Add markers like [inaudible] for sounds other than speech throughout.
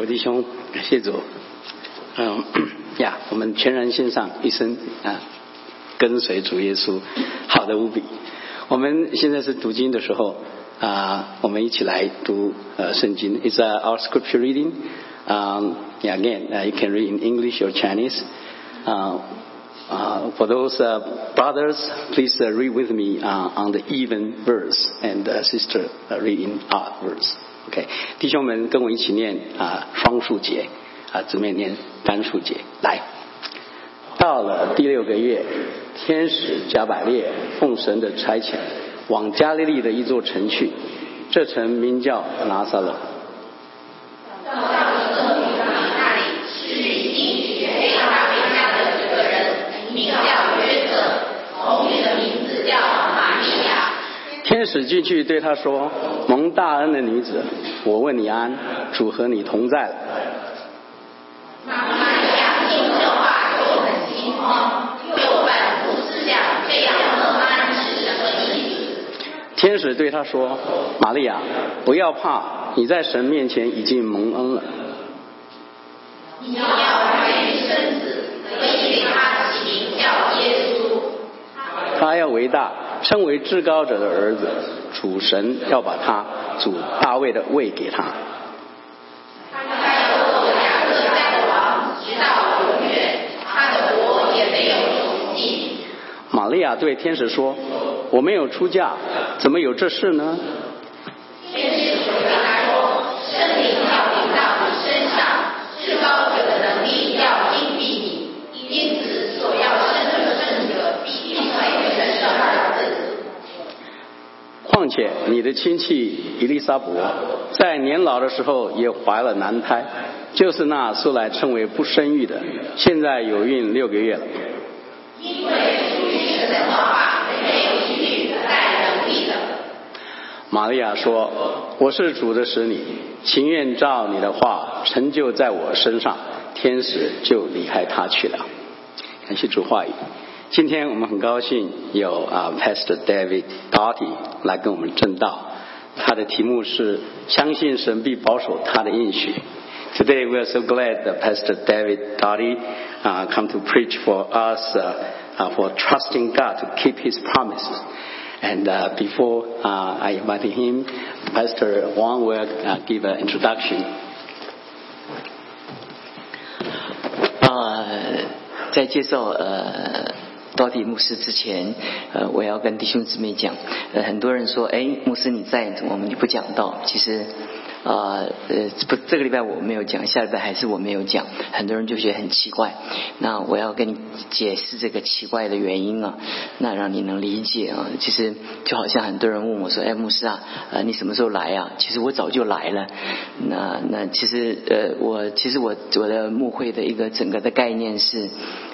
各位弟兄，感谢主。嗯呀，我们全然献上一生啊，跟随主耶稣，好的无比。我们现在是读经的时候啊，我们一起来读呃圣经。It's our [coughs] scripture reading. Um, yeah, again, uh, you can read in English or Chinese. Uh, uh, for those uh, brothers, please uh, read with me uh, on the even verse, and uh, sister uh, read in odd verse. OK，弟兄们跟我一起念啊双数节啊，姊妹念单数节。来，到了第六个月，天使加百列奉神的差遣，往加利利的一座城去，这城名叫拿撒勒。使进去对他说：“蒙大恩的女子，我问你安，主和你同在了。”玛利亚听这话就很惊慌，又反复思想这样蒙安是什么意思。天使对他说：“玛利亚，不要怕，你在神面前已经蒙恩了。你要怀孕生子，可以给他起名叫耶稣。他要伟大，称为至高者的儿子，主神要把他主大卫的位给他。”玛利亚对天使说：“我没有出嫁，怎么有这事呢且你的亲戚伊丽莎伯在年老的时候也怀了男胎，就是那素来称为不生育的，现在有孕六个月了。因为出于神的话，没有能力的。玛利亚说：“我是主的使女，情愿照你的话成就在我身上。”天使就离开他去了。感谢主话语。今天我们很高兴有啊 Pastor David Doty 来跟我们证道，他的题目是“相信神必保守他的应许”。Today we are so glad that Pastor David Doty uh, come to preach for us uh, uh, for trusting God to keep His promises. And uh, before uh, I invite him, Pastor Wang will uh, give an introduction. Uh, 多迪牧师之前，呃，我要跟弟兄姊妹讲，呃，很多人说，哎，牧师你在，我们你不讲道？其实。啊呃不，这个礼拜我没有讲，下礼拜还是我没有讲，很多人就觉得很奇怪。那我要跟你解释这个奇怪的原因啊，那让你能理解啊。其实就好像很多人问我说：“哎，牧师啊，呃，你什么时候来啊？”其实我早就来了。那那其实呃，我其实我我的牧会的一个整个的概念是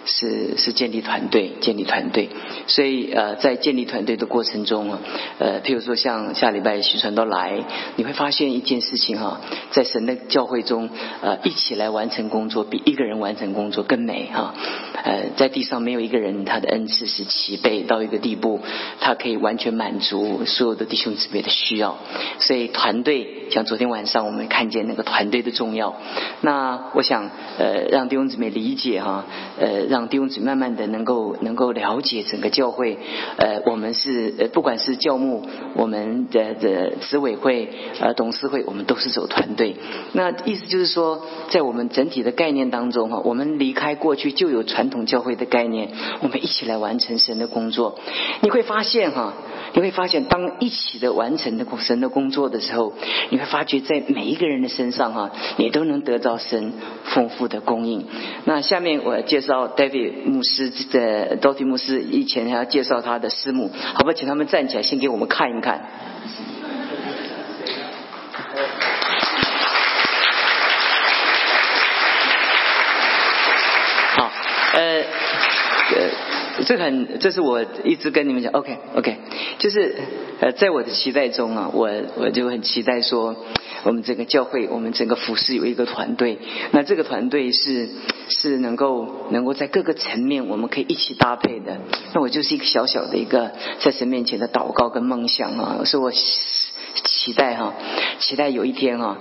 是是建立团队，建立团队。所以呃，在建立团队的过程中啊，呃，譬如说像下礼拜徐传都来，你会发现一件事情哈，在神的教会中，呃，一起来完成工作，比一个人完成工作更美哈。呃，在地上没有一个人他的恩赐是齐备到一个地步，他可以完全满足所有的弟兄姊妹的需要。所以团队，像昨天晚上我们看见那个团队的重要。那我想呃，让弟兄姊妹理解哈，呃，让弟兄姊妹慢慢的能够能够了解整个教会。呃，我们是呃，不管是教牧，我们的的执委会、呃董事会，我们都是走团队。那意思就是说，在我们整体的概念当中哈，我们离开过去就有传统教会的概念，我们一起来完成神的工作。你会发现哈，你会发现当一起的完成的神的工作的时候，你会发觉在每一个人的身上哈，你都能得到神丰富的供应。那下面我介绍 David 牧师的 d o t y 牧师，以前还要介绍他的师母，好不好？请他们站起来，先给我们看一看。好，呃，呃，这很，这是我一直跟你们讲，OK OK，就是呃，在我的期待中啊，我我就很期待说，我们整个教会，我们整个服饰有一个团队，那这个团队是是能够能够在各个层面我们可以一起搭配的。那我就是一个小小的一个在神面前的祷告跟梦想啊，是我期待哈，期待有一天哈，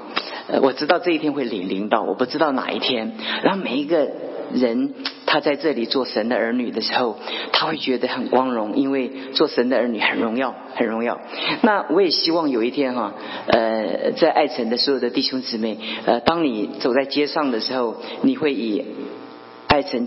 我知道这一天会领领到，我不知道哪一天。然后每一个人他在这里做神的儿女的时候，他会觉得很光荣，因为做神的儿女很荣耀，很荣耀。那我也希望有一天哈，呃，在爱城的所有的弟兄姊妹，呃，当你走在街上的时候，你会以爱城。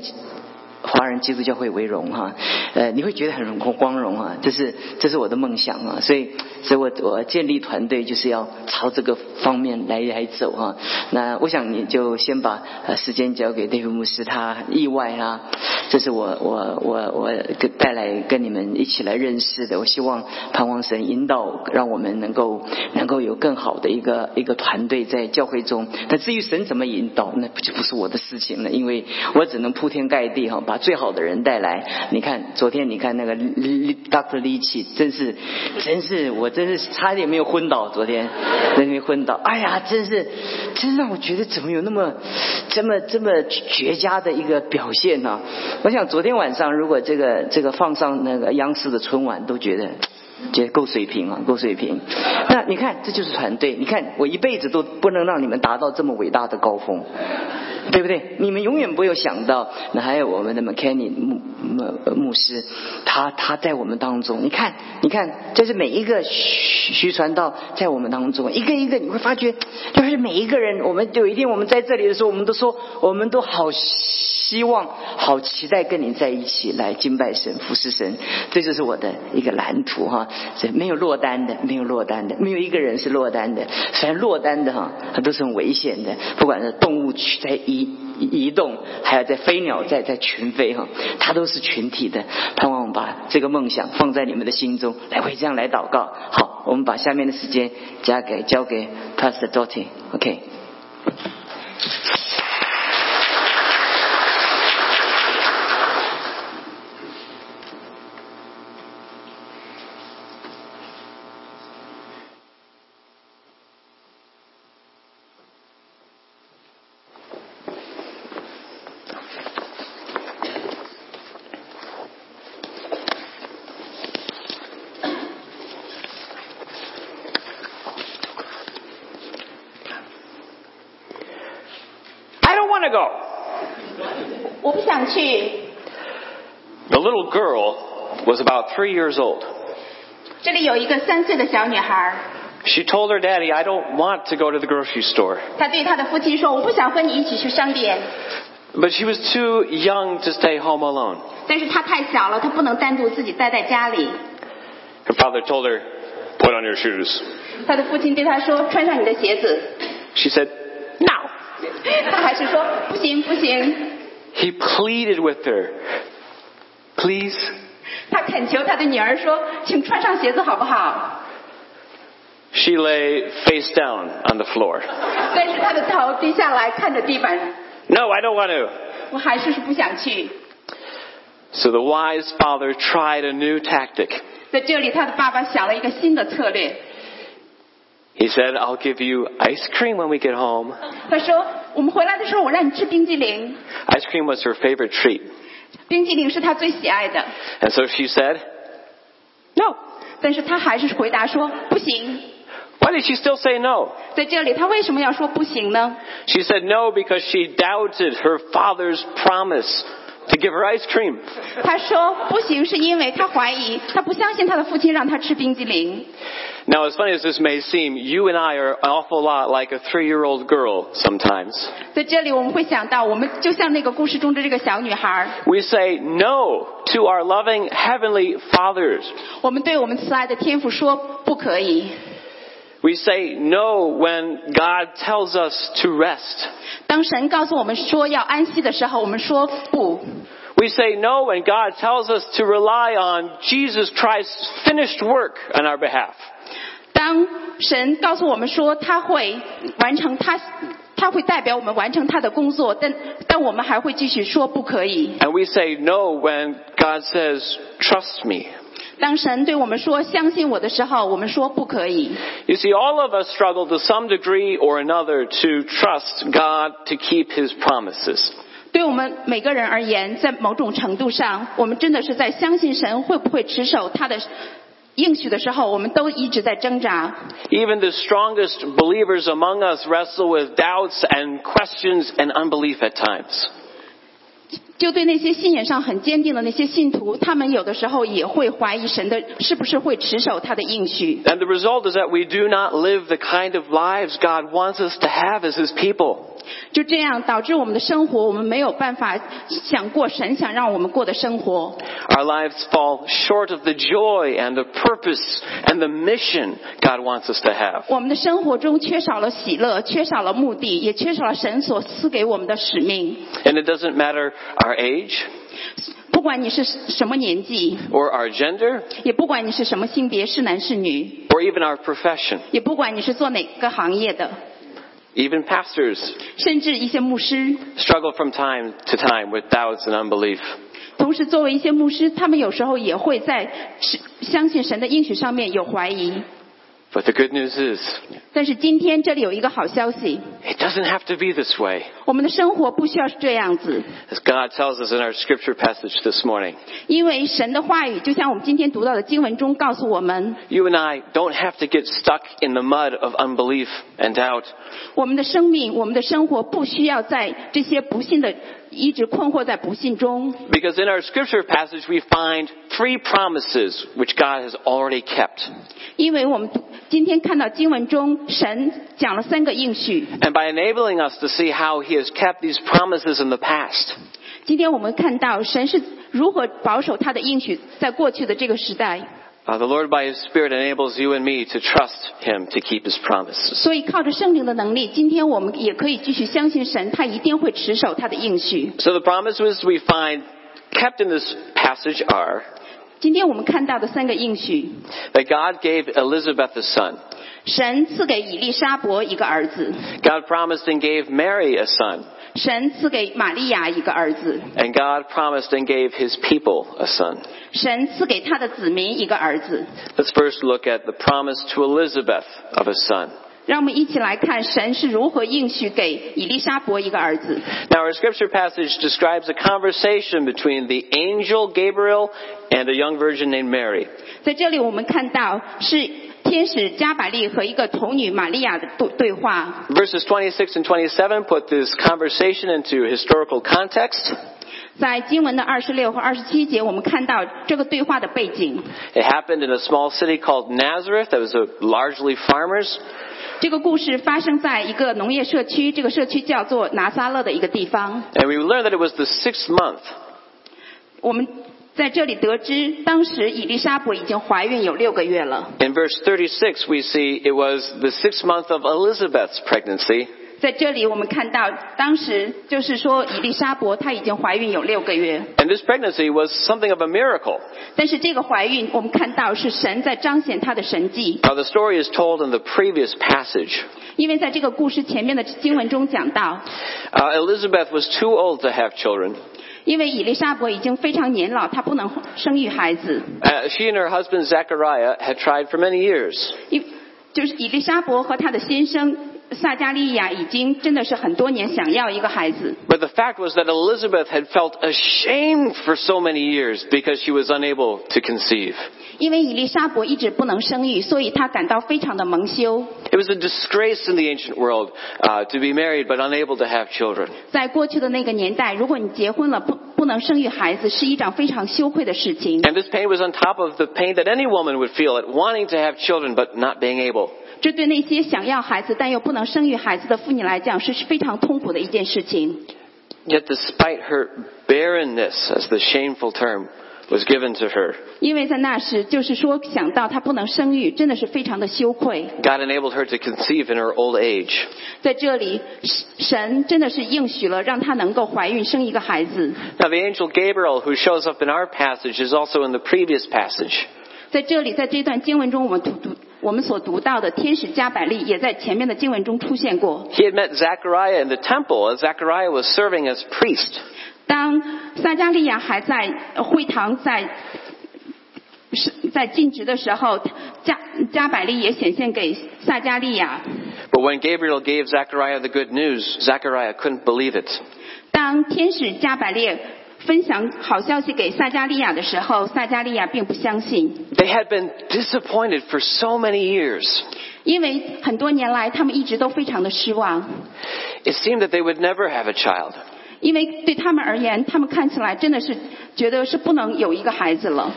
华人基督教会为荣哈，呃，你会觉得很荣光荣啊，这是这是我的梦想啊，所以所以我我建立团队就是要朝这个方面来来走哈。那我想你就先把时间交给戴夫牧师，他意外啊，这是我我我我带来跟你们一起来认识的。我希望盼望神引导，让我们能够能够有更好的一个一个团队在教会中。但至于神怎么引导，那不就不是我的事情了，因为我只能铺天盖地哈。把最好的人带来，你看昨天你看那个 Doctor 李奇，真是真是我真是差点没有昏倒，昨天在那边昏倒，哎呀，真是真让我觉得怎么有那么这么这么绝佳的一个表现呢？我想昨天晚上如果这个这个放上那个央视的春晚，都觉得觉得够水平啊，够水平。那你看这就是团队，你看我一辈子都不能让你们达到这么伟大的高峰。对不对？你们永远不有想到，那还有我们的 McKenny 牧牧牧师，他他在我们当中。你看，你看，这是每一个徐徐传道在我们当中，一个一个你会发觉，就是每一个人。我们有一天我们在这里的时候，我们都说，我们都好希望、好期待跟你在一起来敬拜神、服侍神。这就是我的一个蓝图哈。这没有落单的，没有落单的，没有一个人是落单的。虽然落单的哈，它都是很危险的，不管是动物在。移移动，还有在飞鸟在在群飞哈，它都是群体的。盼望我们把这个梦想放在你们的心中，来会这样来祷告。好，我们把下面的时间交给交给 Pastor Dottie，OK to go. 我不想去。 The little girl was about three years old. 这里有一个三岁的小女孩， She told her daddy, I don't want to go to the grocery store. 她对她的父亲说：“我不想和你一起去商店。 But she was too young to stay home alone. ”但是她太小了，她不能单独自己待在家里。 Her father told her, Put on your shoes. 她的父亲对她说：“穿上你的鞋子。 She said, No. [laughs] ”她还是说：“不 行，不行。 He pleaded with her, Please. ”她恳求她的女儿说：“请穿上鞋子好不好 She lay face down on the floor.？” 但是她的头低下来看着地板， No, I don't want to. 我还是不想去。 So the wise father tried a new tactic. 在这里，她的爸爸想了一个新的策略。 He said, I'll give you ice cream when we get home. 他说：“ 我们回来的时候，我让你吃冰激凌。 Ice cream was her favorite treat. 冰激凌是他最喜爱的。 And so she said, No. ”但是他还是回答说：“不行。 Why did she still say no? ”在这里，他为什么要说不行呢？ She said no because she doubted her father's promise to give her ice cream. 他说不行，是因为他怀疑，他不相信他的父亲让他吃冰激凌。 Now, as funny as this may seem, you and I are an awful lot like a three year old girl sometimes. 在这里，我们会想到，我们就像那个故事中的这个小女孩， We say no to our loving heavenly fathers. 我们对我们慈爱的天父说不可以。 We say no when God tells us to rest. 当神告诉我们说要安息的时候，我们说不。 We say no when God tells us to rely on Jesus Christ's finished work on our behalf. 当神告诉我们说他会完成他，他会代表我们完成他的工作，但但我们还会继续说不可以。 And we say no when God says, trust me. 当神对我们说相信我的时候，我们说不可以。 You see, all of us struggle to some degree or another to trust God to keep His promises. 对我们每个人而言，在某种程度上，我们真的是在相信神会不会持守他的 应许的时候，我们都一直在挣扎。 Even the strongest believers among us wrestle with doubts and questions and unbelief at times. 就对那些信仰上很坚定的那些信徒，他们有的时候也会怀疑神的是不是会持守他的应许。And the result is that we do not live the kind of lives God wants us to have as His people. 就这样导致我们的生活，我们没有办法想过神想让我们过的生活。Our lives fall short of the joy and the purpose and the mission God wants us to have. 我们的生活中缺少了喜乐，缺少了目的，也缺少了神所赐给我们的使命。And it doesn't matter our age 不管你是什么年纪，or our gender 也不管你是什么性别，是男是女，or even our profession. 也不管你是做哪个行业的，Even pastors 甚至一些牧师，struggle from time to time with doubts and unbelief. 同时作为一些牧师，他们有时候也会在是相信神的应许上面有怀疑。But the good news is, 但是今天这里有一个好消息， it doesn't have to be this way. 我们的生活不需要是这样子， As God tells us in our scripture passage this morning, 因为神的话语就像我们今天读到的经文中告诉我们， you and I don't have to get stuck in the mud of unbelief and doubt. 我们的生命、我们的生活不需要在这些不幸的一直困惑在不幸中， Because in our scripture passage, we find three promises which God has already kept. 因为我们 今天看到经文中神讲了三个应许。 And by enabling us to see how He has kept these promises in the past, 今天我们看到神是如何保守他的应许，在过去的这个时代。 uh, the Lord by His Spirit enables you and me to trust Him to keep His promises. 所以靠着圣灵的能力，今天我们也可以继续相信神，他一定会持守他的应许。 So the promises we find kept in this passage are 今天我们看到的三个应许， that God gave Elizabeth a son. 神赐给以利沙伯一个儿子， God promised and gave Mary a son. 神赐给玛利亚一个儿子， And God promised and gave His people a son. 神赐给他的子民一个儿子。 Let's first look at the promise to Elizabeth of a son. 让我们一起来看神是如何应许给以利沙伯一个儿子。 Now, our scripture passage describes a conversation between the angel Gabriel and a young virgin named Mary. 在这里我们看到是天使加百利和一个童女玛利亚的对对话。 Verses 26 and 27 put this conversation into historical context. 在经文的二十六和二十七节，我们看到这个对话的背景。 It happened in a small city called Nazareth that was uh, largely farmers. 这个故事发生在一个农业社区，这个社区叫做拿撒勒的一个地方。And we learned that it was the sixth month. 我们在这里得知，当时伊丽莎白已经怀孕有六个月了。In verse thirty-six, we see it was the sixth month of Elizabeth's pregnancy. 在这里我们看到，当时就是说以利沙伯她已经怀孕有六个月。And this pregnancy was something of a miracle. 但是这个怀孕，我们看到是神在彰显他的神迹。Now the story is told in the previous passage. 因为在这个故事前面的经文中讲到。Uh, Elizabeth was too old to have children. 因为以利沙伯已经非常年老，她不能生育孩子。Uh, she and her husband Zachariah had tried for many years. 就是以利沙伯和她的先生撒加利亚已经真的是很多年想要一个孩子， But the fact was that Elizabeth had felt ashamed for so many years because she was unable to conceive. 因为以丽莎伯一直不能生育，所以她感到非常的蒙羞。 It was a disgrace in the ancient world uh, to be married but unable to have children. 在过去的那个年代，如果你结婚了不不能生育孩子，是一场非常羞愧的事情。 And this pain was on top of the pain that any woman would feel at wanting to have children but not being able. 这对那些想要孩子但又不能生育孩子的妇女来讲，是非常痛苦的一件事情。 Yet despite her barrenness, as the shameful term was given to her, 因为在那时，就是说想到她不能生育，真的是非常的羞愧。 God enabled her to conceive in her old age. 在这里，神真的是应许了，让她能够怀孕生一个孩子。 Now the angel Gabriel who shows up in our passage is also in the previous passage. 在这里，在这段经文中，我们读读 我们所读到的天使加百利，也在前面的经文中出现过。 He had met Zechariah in the temple as Zechariah was serving as priest. 当撒加利亚还在呃会堂在是在尽职的时候，加加百利也显现给撒加利亚。 But when Gabriel gave Zechariah the good news, Zechariah couldn't believe it. 当天使加百列 分享好消息给撒加利亚的时候，撒加利亚并不相信， They had been disappointed for so many years. 因为很多年来他们一直都非常的失望， It seemed that they would never have a child. 因为对他们而言，他们看起来真的是觉得是不能有一个孩子了。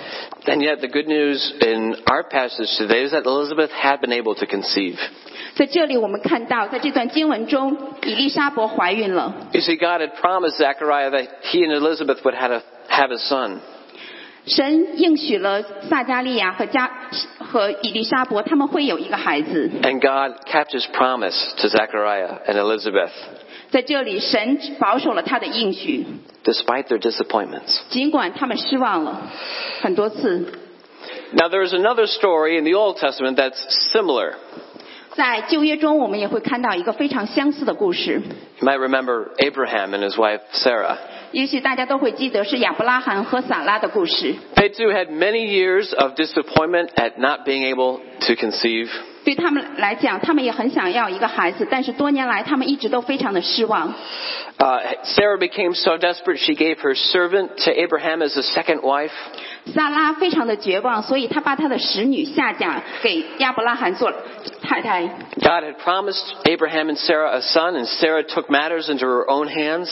And yet the good news in our passage today is that Elizabeth had been able to conceive. 在这里，我们看到，在这段经文中，以丽莎伯怀孕了。 You see, God had promised Zechariah that he and Elizabeth would have a, have a son. 神应许了撒加利亚和加和以丽莎伯，他们会有一个孩子。 And God kept his promise to Zechariah and Elizabeth, 在这里，神保守了他的应许， despite their disappointments. 尽管他们失望了很多次。 Now there is another story in the Old Testament that's similar. 在旧约中，我们也会看到一个非常相似的故事。 You might remember Abraham and his wife Sarah. 也许大家都会记得是亚伯拉罕和撒拉的故事。 They too had many years of disappointment at not being able to conceive. 对他们来讲，他们也很想要一个孩子，但是多年来他们一直都非常的失望。 Uh, Sarah became so desperate she gave her servant to Abraham as a second wife. 撒拉非常的绝望，所以他把他的使女下嫁给亚伯拉罕做太太。 God had promised Abraham and Sarah a son, and Sarah took matters into her own hands.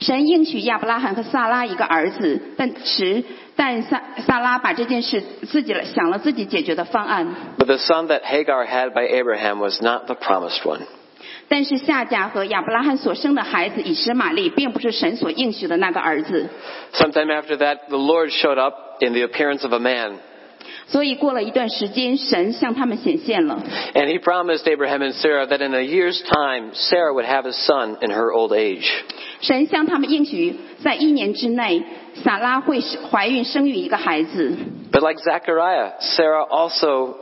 神应许亚伯拉罕和撒拉一个儿子，但是 但撒撒拉把这件事自己想了自己解决的方案。 But the son that Hagar had by Abraham was not the promised one. 但是夏甲和亚伯拉罕所生的孩子以实玛利，并不是神所应许的那个儿子。 Sometime after that, the Lord showed up in the appearance of a man, 所以过了一段时间，神向他们显现了。 and he promised Abraham and Sarah that in a year's time, Sarah would have a son in her old age. 神向他们应许，在一年之内， 撒拉会怀孕生育一个孩子。 But like Zechariah, Sarah also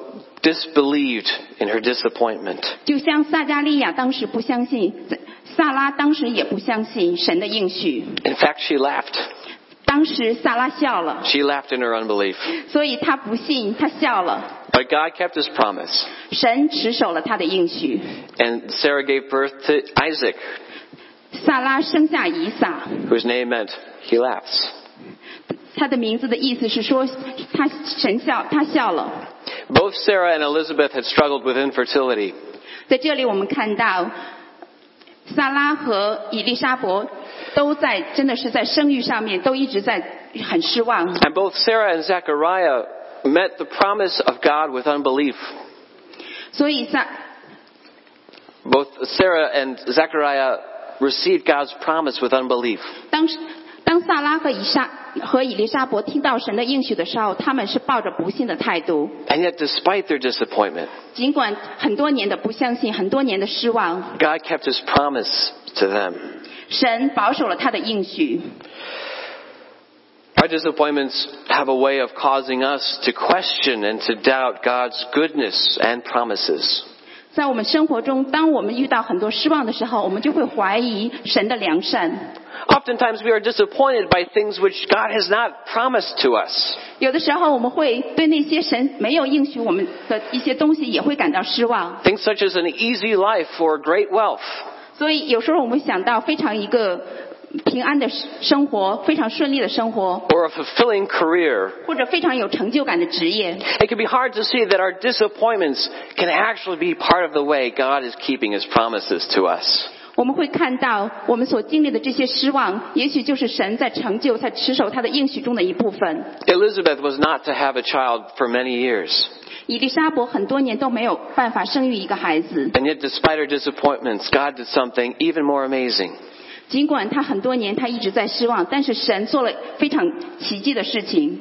disbelieved in her disappointment. 就像撒加利亚当时不相信，撒拉当时也不相信神的应许。 In fact, she laughed. 当时撒拉笑了， She laughed in her unbelief. 所以他不信，他笑了。 But God kept his promise. 神持守了他的应许， And Sarah gave birth to Isaac, 撒拉生下以撒， whose name meant he laughs. 他的名字的意思是说，他神笑，他笑了。Both Sarah and Elizabeth had struggled with infertility. 在这里我们看到，萨拉和以利沙伯都在真的是在生育上面都一直在很失望。And both Sarah and Zechariah met the promise of God with unbelief. 所以萨 Both Sarah and Zechariah received God's promise with unbelief. 当撒拉和以撒和以利沙伯听到神的应许的时候，他们是抱着不信的态度， And yet, despite their disappointment, 尽管很多年的不相信，很多年的失望， God kept his promise to them. 神保守了他的应许。 Our disappointments have a way of causing us to question and to doubt God's goodness and promises. 在我们生活中，当我们遇到很多失望的时候，我们就会怀疑神的良善。Oftentimes, we are disappointed by things which God has not promised to us. 有的时候，我们会对那些神没有应许我们的一些东西也会感到失望。Things such as an easy life or great wealth. 所以有时候我们想到非常一个平安的生活，非常顺利的生活， or a fulfilling career. 或者非常有成就感的职业， It can be hard to see that our disappointments can actually be part of the way God is keeping His promises to us. 我们会看到我们所经历的这些失望，也许就是神在成就、在持守他的应许中的一部分。 Elizabeth was not to have a child for many years. 以利沙伯很多年都没有办法生育一个孩子， And yet, despite her disappointments, God did something even more amazing. 尽管他很多年他一直在失望，但是神做了非常奇迹的事情。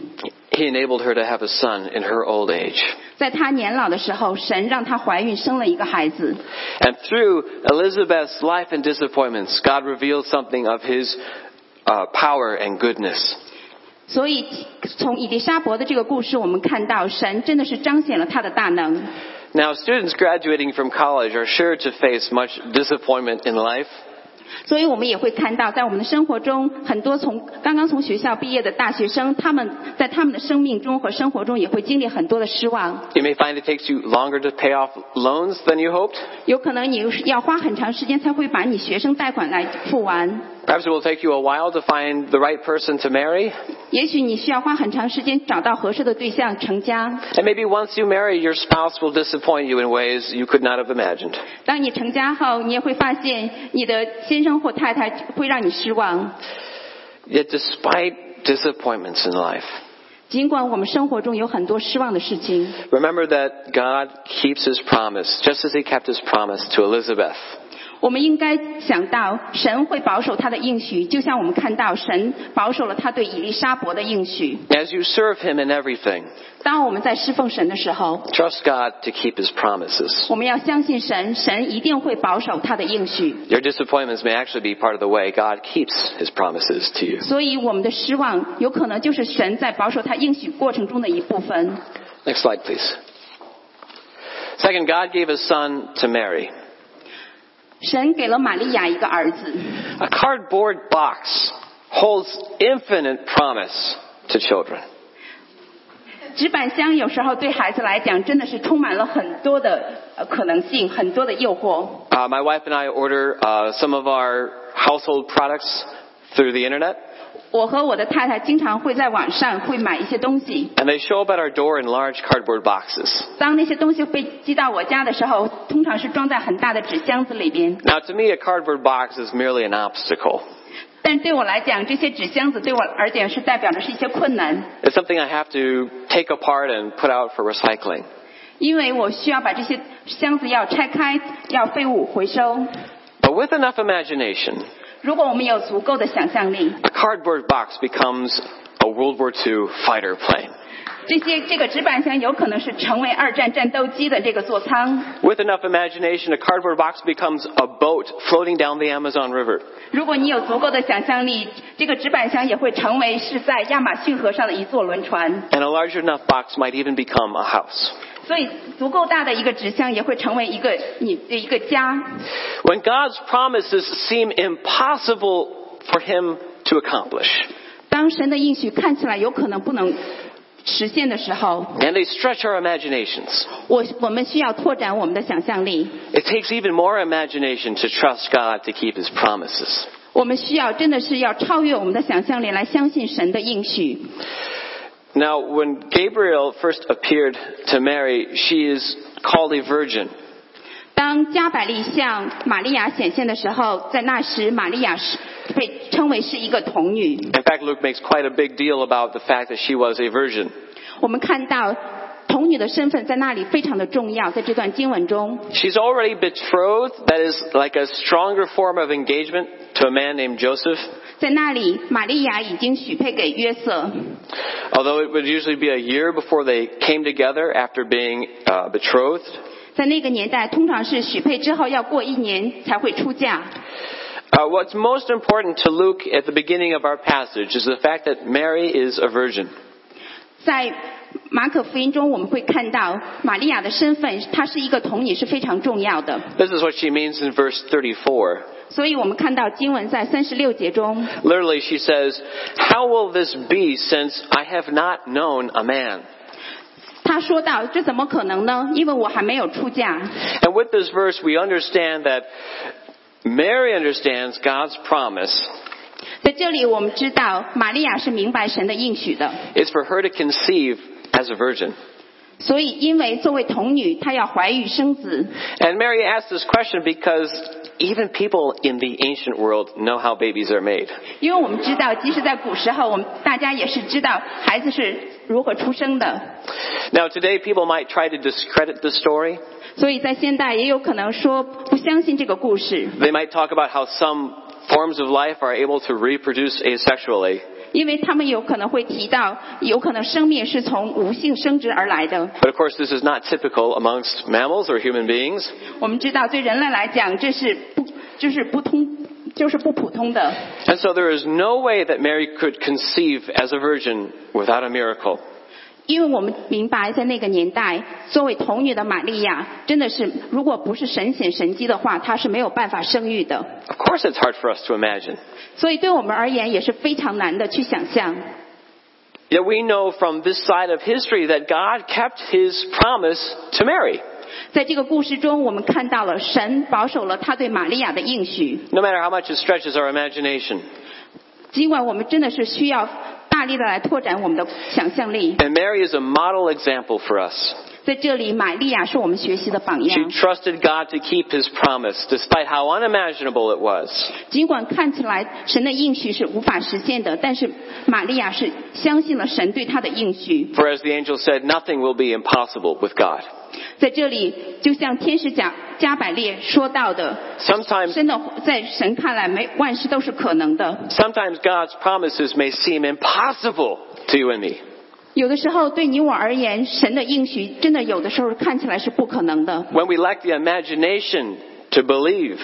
He enabled her to have a son in her old age. 在他年老的时候，神让他怀孕生了一个孩子。 And through Elizabeth's life and disappointments, God revealed something of His uh, power and goodness. 所以从以利沙伯的这个故事，我们看到神真的是彰显了他的大能。 Now, students graduating from college are sure to face much disappointment in life. 所以我们也会看到，在我们的生活中，很多从刚刚从学校毕业的大学生，他们在他们的生命中和生活中也会经历很多的失望。You may find it takes you longer to pay off loans than you hoped. 有可能你要花很长时间才会把你学生贷款来付完。Perhaps it will take you a while to find the right person to marry. 也许你需要花很长时间找到合适的对象成家。 And maybe once you marry, your spouse will disappoint you in ways you could not have imagined. 当你成家后，你也会发现你的先生或太太会让你失望。 Yet despite disappointments in life, 尽管我们生活中有很多失望的事情， remember that God keeps his promise, just as he kept his promise to Elizabeth. 我们应该想到神会保守他的应许，就像我们看到神保守了他对以利沙伯的应许。 As you serve him in everything, 当我们在侍奉神的时候， trust God to keep his promises. 我们要相信神，神一定会保守他的应许。 Your disappointments may actually be part of the way God keeps his promises to you. 所以我们的失望有可能就是神在保守他应许过程中的一部分。 Next slide, please. Second, God gave his son to Mary. 神给了玛利亚一个儿子， A cardboard box holds infinite promise to children. 纸板箱有时候对孩子来讲真的是充满了很多的呃可能性，很多的诱惑。 Uh, my wife and I order uh, some of our household products through the internet, 我和我的太太经常会在网上会买一些东西，and they show up at our door in large cardboard boxes. 当那些东西被寄到我家的时候，通常是装在很大的纸箱子里边。Now, to me, a cardboard box is merely an obstacle. 但对我来讲，这些纸箱子对我而言是代表的是一些困难，It's something I have to take apart and put out for recycling. 因为我需要把这些箱子要拆开，要废物回收。But with enough imagination, 如果我们有足够的想象力， a cardboard box becomes a World War II fighter plane. 这些这个纸板箱有可能是成为二战战斗机的这个座舱。 With enough imagination, a cardboard box becomes a boat floating down the Amazon River. 如果你有足够的想象力，这个纸板箱也会成为是在亚马逊河上的一座轮船。 And a large enough box might even become a house. 所以，足够大的一个纸箱也会成为一个你的一个家。 When God's promises seem impossible for Him to accomplish, 当神的应许看起来有可能不能实现的时候， and they stretch our imaginations, 我我们需要拓展我们的想象力。 it takes even more imagination to trust God to keep His promises. 我们需要真的是要超越我们的想象力来相信神的应许。 Now, when Gabriel first appeared to Mary, she is called a virgin. 当加百利向玛利亚显现的时候，在那时玛利亚是被称为是一个童女。 In fact, Luke makes quite a big deal about the fact that she was a virgin. 我们看到童女的身份在那里非常的重要，在这段经文中， She's already betrothed, that is like a stronger form of engagement to a man named Joseph. 在那里玛利亚已经许配给约瑟。 Although it would usually be a year before they came together after being uh, betrothed. 在那个年代，通常是许配之后要过一年才会出嫁。 Uh, what's most important to Luke at the beginning of our passage is the fact that Mary is a virgin. 在 马可福音中，我们会看到玛利亚的身份，她是一个童女，是非常重要的。 This is what she means in verse 34. 所以我们看到经文在三十六节中， Literally, she says, How will this be since I have not known a man? 她说到：“这怎么可能呢？因为我还没有出嫁。 And with this verse, we understand that Mary understands God's promise ”在这里，我们知道玛利亚是明白神的应许的， is for her to conceive as a virgin. 所以因为作为童女，她要怀孕生子。 And Mary asked this question because even people in the ancient world know how babies are made. 因为我们知道，即使在古时候，我们大家也是知道孩子是如何出生的。 Now, today people might try to discredit the story. 所以在现代也有可能说不相信这个故事， They might talk about how some forms of life are able to reproduce asexually. 因为他们有可能会提到，有可能生命是从无性生殖而来的。 But of course, this is not typical amongst mammals or human beings. 我们知道，对人类来讲，这是不就是不通，就是不普通的。 And so there is no way that Mary could conceive as a virgin without a miracle. 因为我们明白，在那个年代，作为童女的玛利亚，真的是如果不是神显神迹的话，她是没有办法生育的。 Of course, it's hard for us to imagine. 所以对我们而言也是非常难的去想象。 Yet we know from this side of history that God kept his promise to Mary. 在这个故事中，我们看到了神保守了他对玛利亚的应许。 No matter how much it stretches our imagination. 尽管我们真的是需要 大力的来拓展我们的想象力， And Mary is a model example for us. 在这里，玛利亚是我们学习的榜 She 样。 trusted God to keep his promise, despite how unimaginable it was. 尽管看起来神的应许是无法实现的，但是玛利亚是相信了神对她的应许。 For as the angel said, nothing will be impossible with God. 在这里，就像天使加加百列说到的， Sometimes, 真的在神看来，没万事都是可能的。 sometimes God's promises may seem impossible to you and me. 有的时候，对你我而言，神的应许真的有的时候看起来是不可能的。 When we lack the imagination to believe,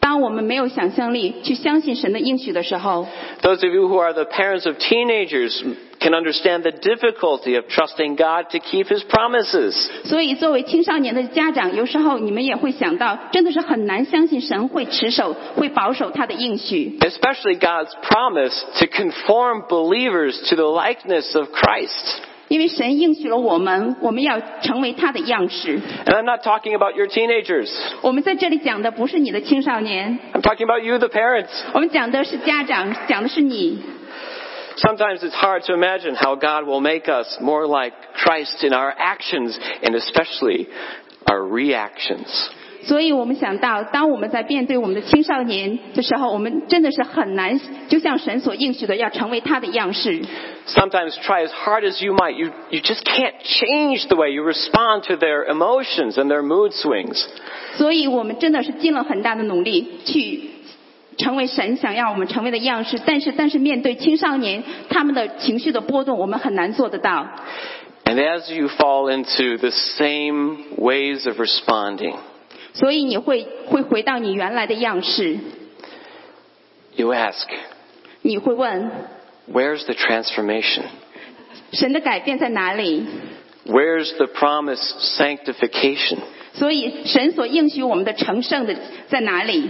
当我们没有想象力去相信神的应许的时候， those of you who are the parents of teenagers can understand the difficulty of trusting God to keep his promises. 所以作为青少年的家长，有时候你们也会想到，真的是很难相信神会持守、会保守他的应许。 Especially God's promise to conform believers to the likeness of Christ. 因为神应许了我们，我们要成为他的样式。 And I'm not talking about your teenagers. 我们在这里讲的不是你的青少年， I'm talking about you, the parents. 我们讲的是家长，讲的是你。 Sometimes it's hard to imagine how God will make us more like Christ in our actions and especially our reactions. 所以我们想到，当我们在面对我们的青少年的时候，我们真的是很难，就像神所应许的，要成为他的样式。 Sometimes try as hard as you might, you, you just can't change the way you respond to their emotions and their mood swings. 所以我们真的是尽了很大的努力去 成为神想要我们成为的样式，但是但是面对青少年他们的情绪的波动，我们很难做得到。 And as you fall into the same ways of responding, 所以你会会回到你原来的样式， you ask, 你会问 where's the transformation? 神的改变在哪里？ Where's the promised sanctification? 所以神所应许我们的成圣的在哪里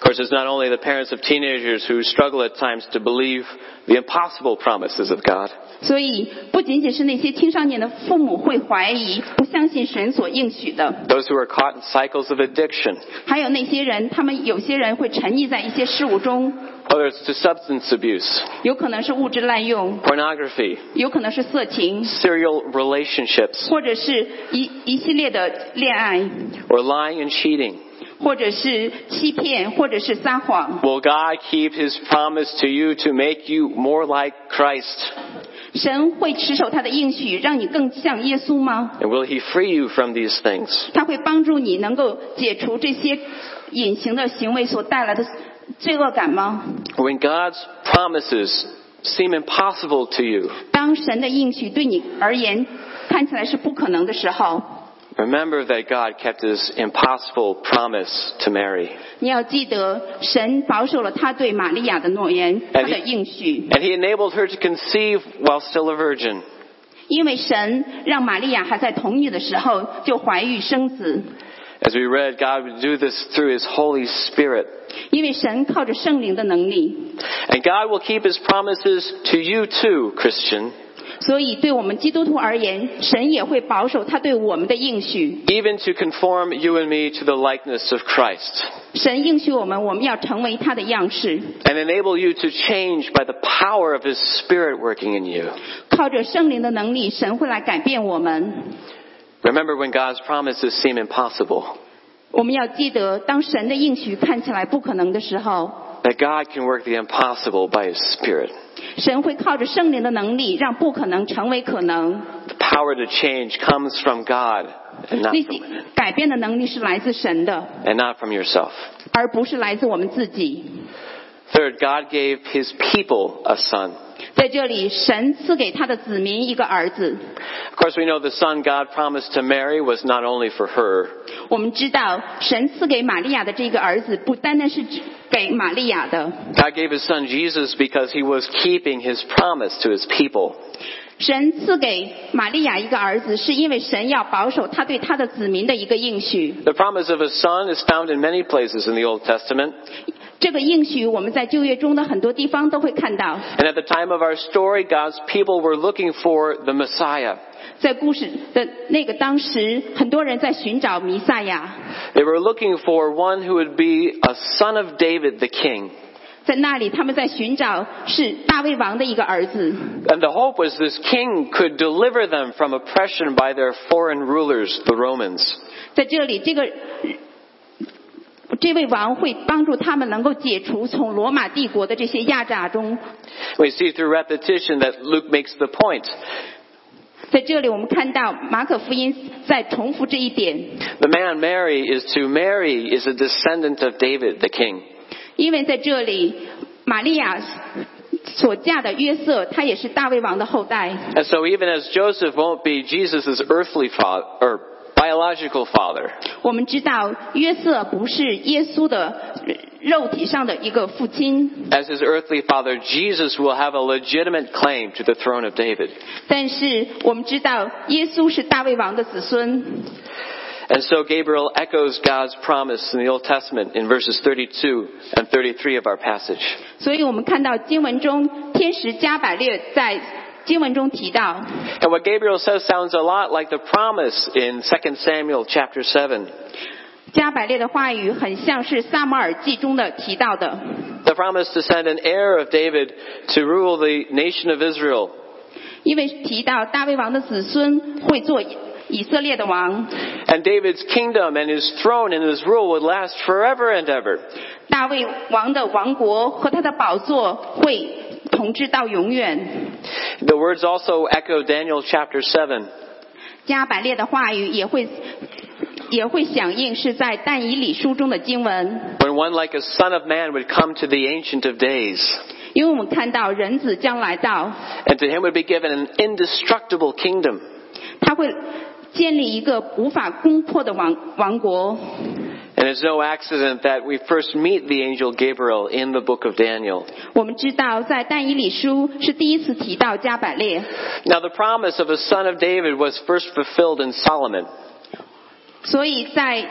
？Of course, it's not only the parents of teenagers who struggle at times to believe the impossible promises of God. 所以不仅仅是那些青少年的父母会怀疑、不相信神所应许的，Those who are caught in cycles of addiction, 还有那些人，他们有些人会沉溺在一些事物中，whether it's to substance abuse, 有可能是物质滥用， pornography, 有可能是色情， serial relationships, 或者是一一系列的恋爱， or lying and cheating. 或者是欺骗，或者是撒谎。 Will God keep His promise to you to make you more like Christ? 神会持守他的应许，让你更像耶稣吗？ And will He free you from these things? 他会帮助你能够解除这些隐形的行为所带来的 罪恶感吗？ When God's promises seem impossible to you, 当神的应许对你而言看起来是不可能的时候， remember that God kept His impossible promise to Mary. 你要记得，神保守了他对玛利亚的诺言，他的应许， And He enabled her to conceive while still a virgin. 因为神让玛利亚还在童女的时候就怀孕生子， As we read, God would do this through His Holy Spirit. 因为神靠着圣灵的能力， And God will keep His promises to you too, Christian, 所以对我们基督徒而言，神也会保守他对我们的应许。 even to conform you and me to the likeness of Christ. 神应许我们，我们要成为他的样式， And enable you to change by the power of His Spirit working in you. 靠着圣灵的能力，神会来改变我们。 Remember when God's promises seem impossible, 我们要记得，当神的应许看起来不可能的时候， that God can work the impossible by His Spirit. 神会靠着圣灵的能力，让不可能成为可能。 The power to change comes from God and not 那 from, 些改变的能力是来自神的， and not from yourself. 而不是来自我们自己。 Third, God gave His people a son. 在这里，神赐给他的子民一个儿子。 Of course, we know the son God promised to Mary was not only for her, 我们知道，神赐给玛利亚的这个儿子，不单单是指给玛利亚的， God gave His son Jesus because He was keeping His promise to His people. 神赐给玛利亚一个儿子，是因为神要保守他对他的子民的一个应许。 The promise of a son is found in many places in the Old Testament. 这个应许，我们在旧约中的很多地方都会看到。 And at the time of our story, God's people were looking for the Messiah. 在故事的那个当时，很多人在寻找弥赛亚， They were looking for one who would be a son of David, the king. 在那里他们在寻找是大卫王的一个儿子。 And the hope was this king could deliver them from oppression by their foreign rulers, the Romans. 在这里，这个 这位王会帮助他们能够解除从罗马帝国的这些压榨中。 We see through repetition that Luke makes the point. 在这里，我们看到马可福音在重复这一点， The man Mary is to marry is a descendant of David, the king. 因为在这里，玛利亚所嫁的约瑟，他也是大卫王的后代。 And so even as Joseph won't be Jesus' earthly father, or biological father, 我们知道约瑟不是耶稣的肉体上的一个父亲， as his earthly father, Jesus will have a legitimate claim to the throne of David. 但是我们知道耶稣是大卫王的子孙。 And so Gabriel echoes God's promise in the Old Testament in verses 32 and 33 of our passage. 所以我们看到经文中天使加百列在 经文中提到， And what Gabriel says sounds a lot like the promise in 2 Samuel chapter 7. 加百列的话语很像是撒母耳记中的提到的， The promise to send an heir of David to rule the nation of Israel. 因为提到大卫王的子孙会做以色列的王， And David's kingdom and his throne and his rule would last forever and ever. 大卫王的王国和他的宝座会 统治到永远。 The words also echo Daniel chapter 7. 加百列的话语也会也会响应是在但以理书中的经文， When one like a son of man would come to the Ancient of Days, 因为我们看到人子将来到， and to him would be given an indestructible kingdom. 他会建立一个无法攻破的王王国。 And it's no accident that we first meet the angel Gabriel in the book of Daniel. 我们知道，在但以理书是第一次提到加百列， Now the promise of a son of David was first fulfilled in Solomon. 所以在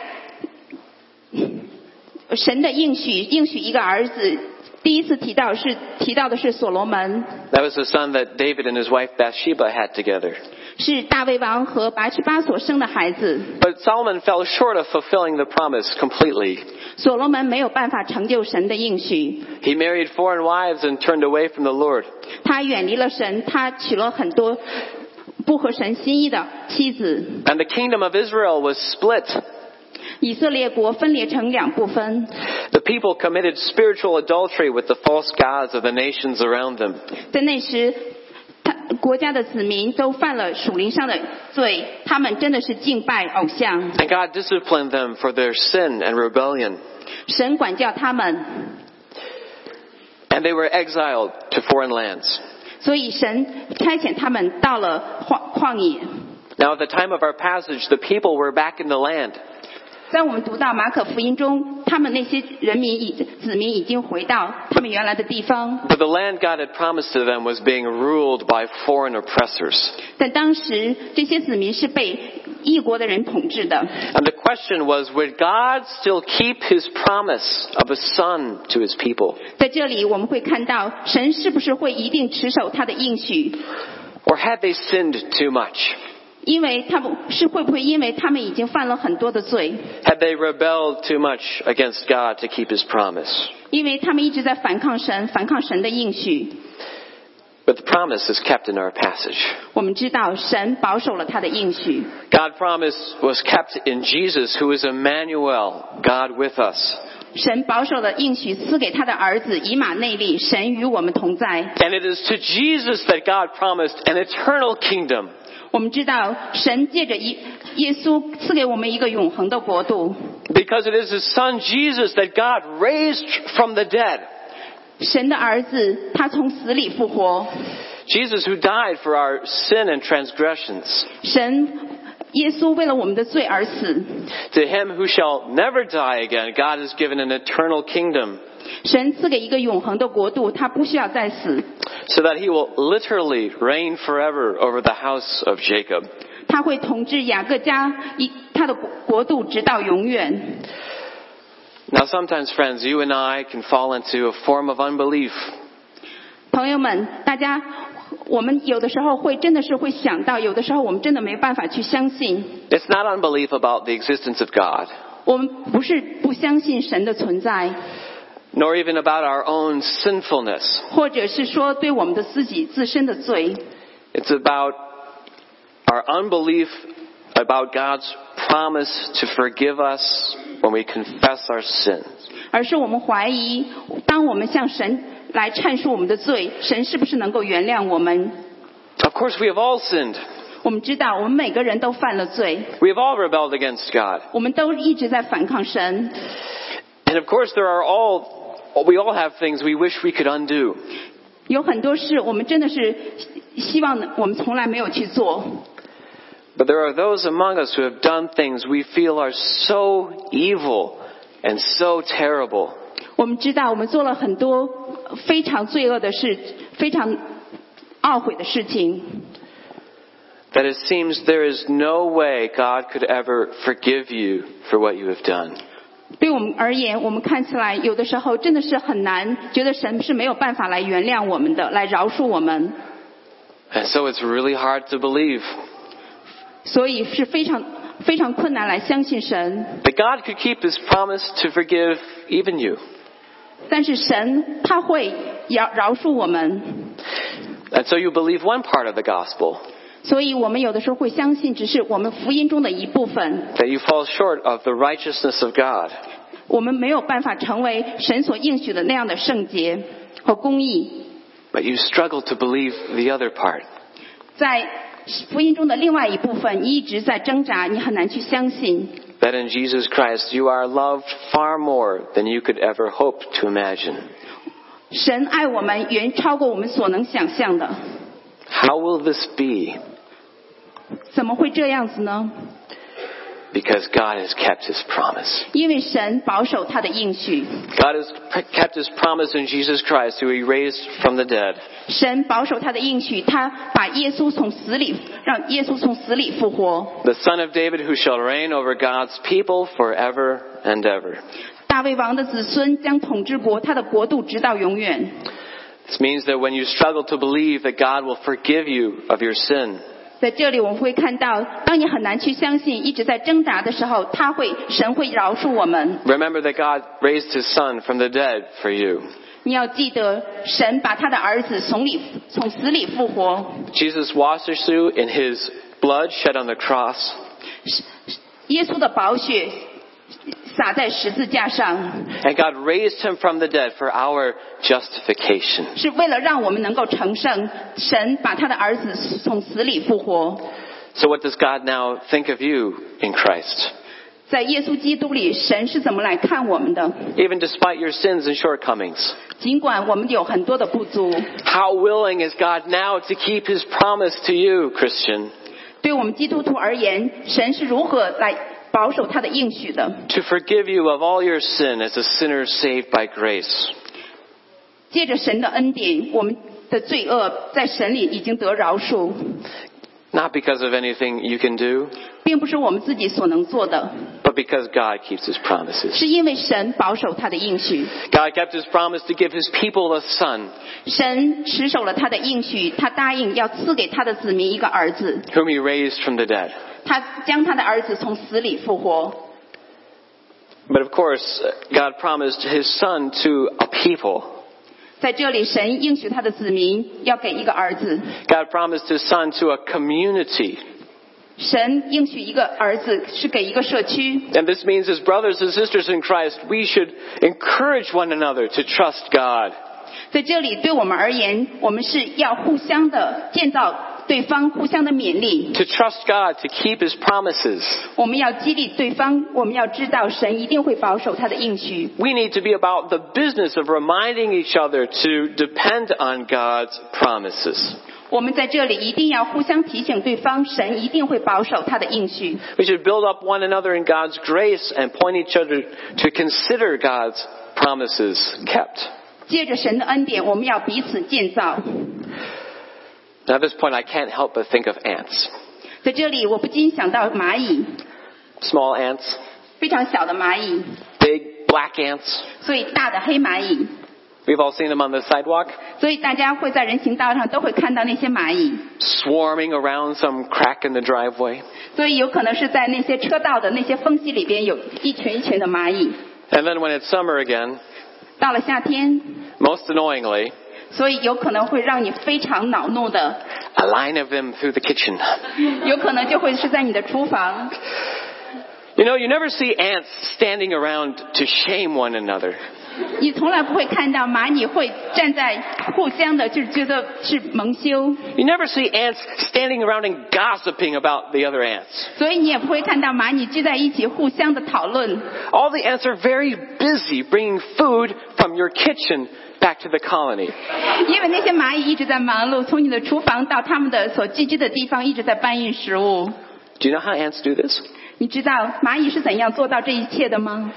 神的应许应许一个儿子，第一次提到是提到的是所罗门， That was the son that David and his wife Bathsheba had together. 是大卫王和拔示巴所生的孩子。 But Solomon fell short of fulfilling the promise completely. 所罗门没有办法成就神的应许， He married foreign wives and turned away from the Lord. 他远离了神，他娶了很多不合神心意的妻子。 And the kingdom of Israel was split. 以色列国分裂成两部分， The people committed spiritual adultery with the false gods of the nations around them. 在那时， 他国家的子民都犯了属灵上的罪，他们真的是敬拜偶像。 And God disciplined them for their sin and rebellion. 神管教他们， And they were exiled to foreign lands. 所以神差遣他们到了旷旷野。 Now at the time of our passage, the people were back in the land. 在我们读到马可福音中，他们那些人民已子民已经回到他们原来的地方， But the land God had promised to them was being ruled by foreign oppressors. 但当时这些子民是被异国的人统治的。 And the question was, would God still keep his promise of a son to his people? 在这里我们会看到，神是不是会一定持守他的应许？ Or had they sinned too much? 因为他们是会不会因为他们已经犯了很多的罪， Had they rebelled too much against God to keep his promise? 因为他们一直在反抗神，反抗神的应许。 But the promise is kept in our passage. 我们知道神保守了他的应许， God's promise was kept in Jesus, who is Emmanuel, God with us. 神保守了应许赐给他的儿子以马内利，神与我们同在。 And it is to Jesus that God promised an eternal kingdom. 我们知道神借着耶耶稣赐给我们一个永恒的国度， Because it is his son Jesus that God raised from the dead. 神的儿子他从死里复活， Jesus who died for our sin and transgressions. 神耶稣为了我们的罪而死， To him who shall never die again, God has given an eternal kingdom 神赐给一个永恒的国度，他不需要再死， so that he will literally reign forever over the house of Jacob. 他会统治雅各家一他的国国度直到永远。 Now sometimes friends, you and I can fall into a form of unbelief. 朋友们，大家 我们有的时候会真的是会想到，有的时候我们真的没办法去相信。 It's not unbelief about the existence of God, 我们不是不相信神的存在， nor even about our own sinfulness. 或者是说对我们的自己自身的罪， It's about our unbelief about God's promise to forgive us when we confess our sins. 而是我们怀疑，当我们向神来阐述我们的罪，神是不是能够原谅我们？ Of course, we have all sinned. 我们知道，我们每个人都犯了罪， We have all rebelled against God. 我们都一直在反抗神。 And of course, there are all, we all have things we wish we could undo. 有很多事，我们真的是希望我们从来没有去做。 But there are those among us who have done things we feel are so evil and so terrible 我们知道，我们做了很多非常罪恶的事，非常懊悔的事情。 that it seems there is no way God could ever forgive you for what you have done. 对我们而言，我们看起来有的时候真的是很难，觉得神是没有办法来原谅我们的，来饶恕我们， And so it's really hard to believe 所以是非常非常困难来相信神。 that God could keep his promise to forgive even you. 但是神他会饶饶恕我们， And so you believe one part of the gospel, 所以我们有的时候会相信，只是我们福音中的一部分， that you fall short of the righteousness of God. 我们没有办法成为神所应许的那样的圣洁和公义。 But you struggle to believe the other part. 在福音中的另外一部分，你一直在挣扎，你很难去相信。 That in Jesus Christ you are loved far more than you could ever hope to imagine. 神爱我们远超过我们所能想象的， How will this be? 怎么会这样子呢？ Because God has kept his promise. 因为神保守他的应许， God has kept his promise in Jesus Christ, who he raised from the dead. 神保守他的应许，他把耶稣从死里，让耶稣从死里复活。 The son of David who shall reign over God's people forever and ever. 大卫王的子孙将统治国，他的国度直到永远。 This means that when you struggle to believe that God will forgive you of your sin, 在这里我们会看到，当你很难去相信，一直在挣扎的时候，他会，神会饶恕我们。remember that God raised his son from the dead for you. 你要记得，神把他的儿子从里从死里复活。Jesus washes you in his blood shed on the cross. 耶稣的宝血 And God raised him from the dead for our justification. 是为了让我们能够成圣。神把他的儿子从死里复活， So what does God now think of you in Christ? 在耶稣基督里，神是怎么来看我们的？ Even despite your sins and shortcomings. 尽管我们有很多的不足， How willing is God now to keep his promise to you, Christian? 对我们基督徒而言，神是如何来 保守他的应许的？ To forgive you of all your sin as a sinner saved by grace. 借着神的恩典，我们的罪恶在神里已经得饶恕， Not because of anything you can do, 并不是我们自己所能做的， but because God keeps his promises. 是因为神保守他的应许。 God kept his promise to give his people a son, 神持守了他的应许，他答应要赐给他的子民一个儿子， whom he raised from the dead. 他将他的儿子从死里复活。 But of course, God promised his son to a people. 在这里，神应许他的子民要给一个儿子， God promised his son to a community. 神应许一个儿子是给一个社区。 And this means as brothers and sisters in Christ, we should encourage one another to trust God. 在这里，对我们而言，我们是要互相的建造 对方，互相的勉励。 To trust God to keep his promises. 我们要激励对方，我们要知道神一定会保守他的应许。 We need to be about the business of reminding each other to depend on God's promises. 我们在这里一定要互相提醒对方，神一定会保守他的应许。 We should build up one another in God's grace and point each other to consider God's promises kept. 借着神的恩典，我们要彼此建造。 Now at this point, I can't help but think of ants. 在这里，我不禁想到蚂蚁， Small ants, 非常小的蚂蚁， big black ants. 所以大的黑蚂蚁， We've all seen them on the sidewalk. 所以大家会在人行道上都会看到那些蚂蚁， swarming around some crack in the driveway. 所以有可能是在那些车道的那些缝隙里边有一群一群的蚂蚁。 And then when it's summer again, 到了夏天， most annoyingly, 所以有可能会让你非常恼怒的， a line of them through the kitchen. [laughs] 有可能就会是在你的厨房。 You know, you never see ants standing around to shame one another. 你从来不会看到蚂蚁会站在互相的，就是觉得是蒙羞， You never see ants standing around and gossiping about the other ants. 所以你也不会看到蚂蚁聚在一起互相的讨论。 All the ants are very busy bringing food from your kitchen back to the colony. 因为那些蚂蚁一直在忙碌，从你的厨房到他们的所聚居的地方，一直在搬运食物。 Do you know how ants do this? 你知道蚂蚁是怎样做到这一切的吗？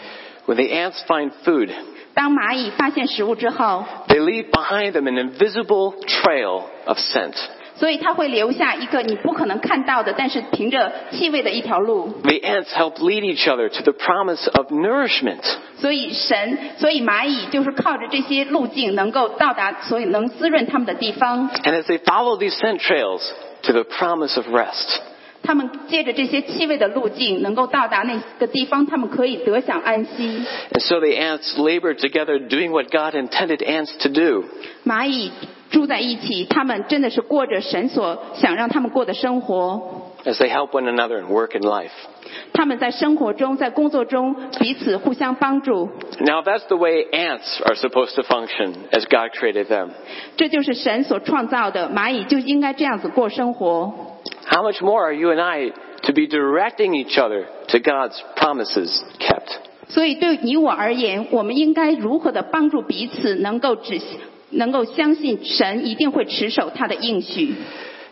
When the ants find food, 当蚂蚁发现食物之后， they leave behind them an invisible trail of scent. 所以它会留下一个你不可能看到的，但是凭着气味的一条路。 The ants help lead each other to the promise of nourishment. 所以神，所以蚂蚁就是靠着这些路径能够到达，所以能滋润他们的地方。 And as they follow these scent trails to the promise of rest, 他们借着这些气味的路径，能够到达那个地方，他们可以得享安息。 and so the ants labor together doing what God intended ants to do. 蚂蚁住在一起，他们真的是过着神所想让他们过的生活。 as they help one another in work and life. 他们在生活中，在工作中彼此互相帮助， Now, if that's the way ants are supposed to function as God created them, 这就是神所创造的。蚂蚁就应该这样子过生活。 how much more are you and I to be directing each other to God's promises kept? 所以对你我而言，我们应该如何的帮助彼此，能够只能够相信神一定会持守他的应许。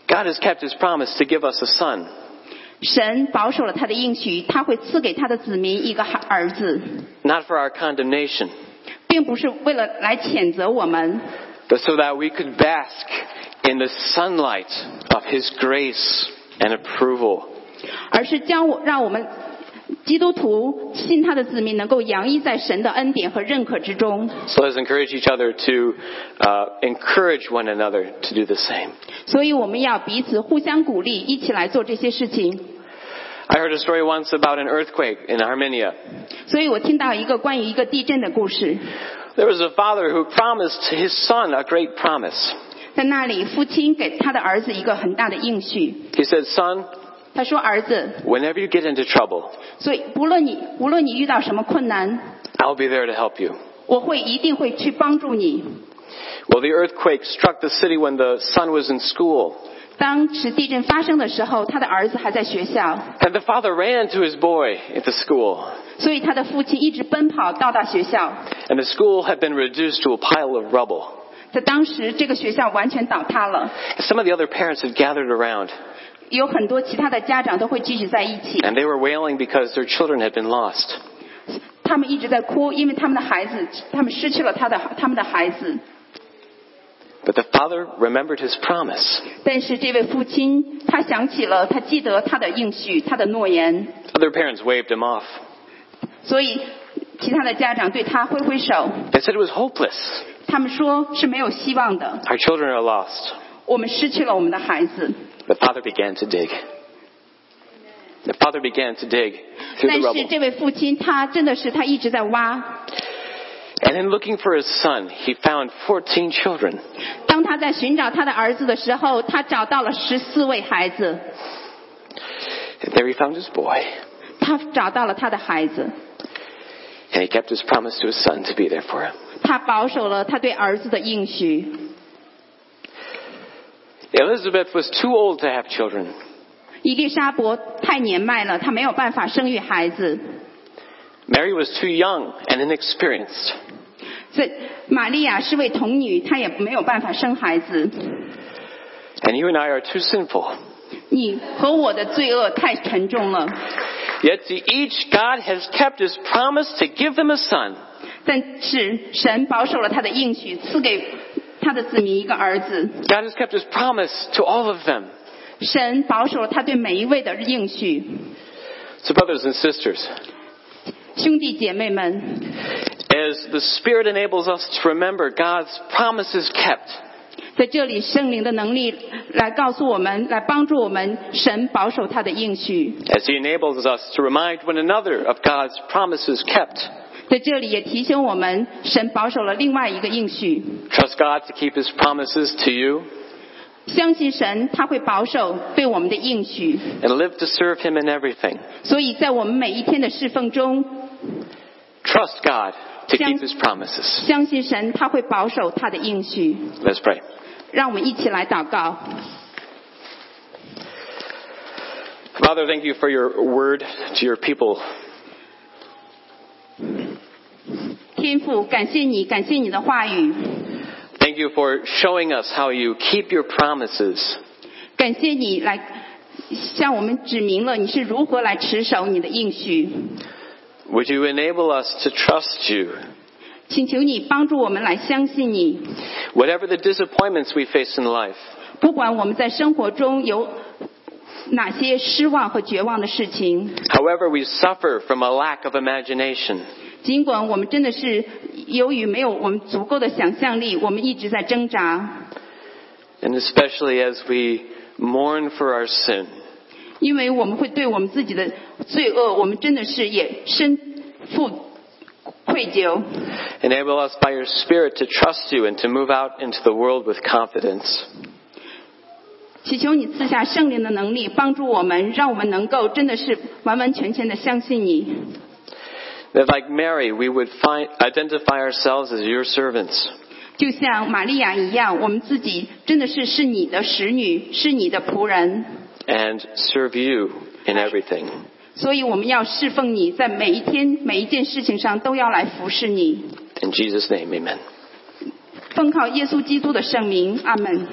God has kept his promise to give us a son. 神保守了他的应许，他会赐给他的子民一个孩儿子， not for our condemnation, 并不是为了来谴责我们， but so that we could bask in the sunlight of His grace and approval. 而是将我让我们基督徒信他的子民能够洋溢在神的恩典和认可之中。 So let's encourage each other to uh, encourage one another to do the same. 所以我们要彼此互相鼓励，一起来做这些事情。 I heard a story once about an earthquake in Armenia. 所以我听到一个关于一个地震的故事， There was a father who promised his son a great promise. 在那里父亲给他的儿子一个很大的应许， He said, Son, 他说：“儿子， whenever you get into trouble, 所以不论你无论你遇到什么困难， I'll be there to help you. 我会一定会去帮助你。 Well, the earthquake struck the city when the son was in school. ”当时地震发生的时候，他的儿子还在学校， And the father ran to his boy at the school. 所以他的父亲一直奔跑到达学校。 And the school had been reduced to a pile of rubble. 在当时，这个学校完全倒塌了， Some of the other parents had gathered around, 有很多其他的家长都会聚集在一起， and they were wailing because their children had been lost. 他们一直在哭，因为他们的孩子，他们失去了他的他们的孩子。 But the father remembered his promise. 但是这位父亲，他想起了，他记得他的应许，他的诺言， Other parents waved him off. 所以其他的家长对他挥挥手， They said it was hopeless. 他们说是没有希望的， Our children are lost. 我们失去了我们的孩子。 The father began to dig. The father began to dig through 但 the 是 rubble. 这位父亲，他真的是他一直在挖。 And in looking for his son, he found 14 children. 当他在寻找他的儿子的时候，他找到了十四位孩子， And there he found his boy. 他找到了他的孩子， And he kept his promise to his son to be there for him. 他保守了他对儿子的应许。Elizabeth was too old to have children. 以利沙伯太年迈了，她没有办法生育孩子。Mary was too young and inexperienced. 所以，玛利亚是位童女，她也没有办法生孩子。And you and I are too sinful. 你和我的罪恶太沉重了。Yet to each God has kept His promise to give them a son. 但是神保守了他的应许，赐给他的子民一个儿子。 God has kept his promise to all of them. 神保守了他对每一位的应许。 So brothers and sisters, 兄弟姐妹们， as as the Spirit enables us to remember God's promises kept, 在这里，圣灵的能力来告诉我们，来帮助我们，神保守他的应许。 as He enables us to remind one another of God's promises kept. 在这里也提醒我们，神保守了另外一个应许， Trust God to keep His promises to you 相信神他会保守对我们的应许。 and live to serve Him in everything. 所以在我们每一天的侍奉中， Trust God to Yang- keep His promises. 相信神他会保守他的应许。 Let's pray. 让我们一起来祷告。 Father, thank you for your word to your people. 天父，感谢你，感谢你的话语， Thank you for showing us how you keep your promises. 感谢你来向我们指明了你是如何来持守你的应许。 Would you enable us to trust you? 请求你帮助我们来相信你， Whatever the disappointments we face in life, 不管我们在生活中有哪些失望和绝望的事情， however we suffer from a lack of imagination, 尽管我们真的是由于没有我们足够的想象力，我们一直在挣扎， and especially as we mourn for our sin, 因为我们会对我们自己的罪恶，我们真的是也深负愧疚。 enable us by your Spirit to trust you and to move out into the world with confidence. 祈求你赐下圣灵的能力，帮助我们，让我们能够真的是完完全全的相信你。 that like Mary, we would find, identify ourselves as your servants. 就像玛利亚一样，我们自己真的是是你的使女，是你的仆人。And serve you in everything. 所以我们要侍奉你，在每一天每一件事情上都要来服事你。In Jesus' name, Amen. 奉靠耶稣基督的圣名，阿门。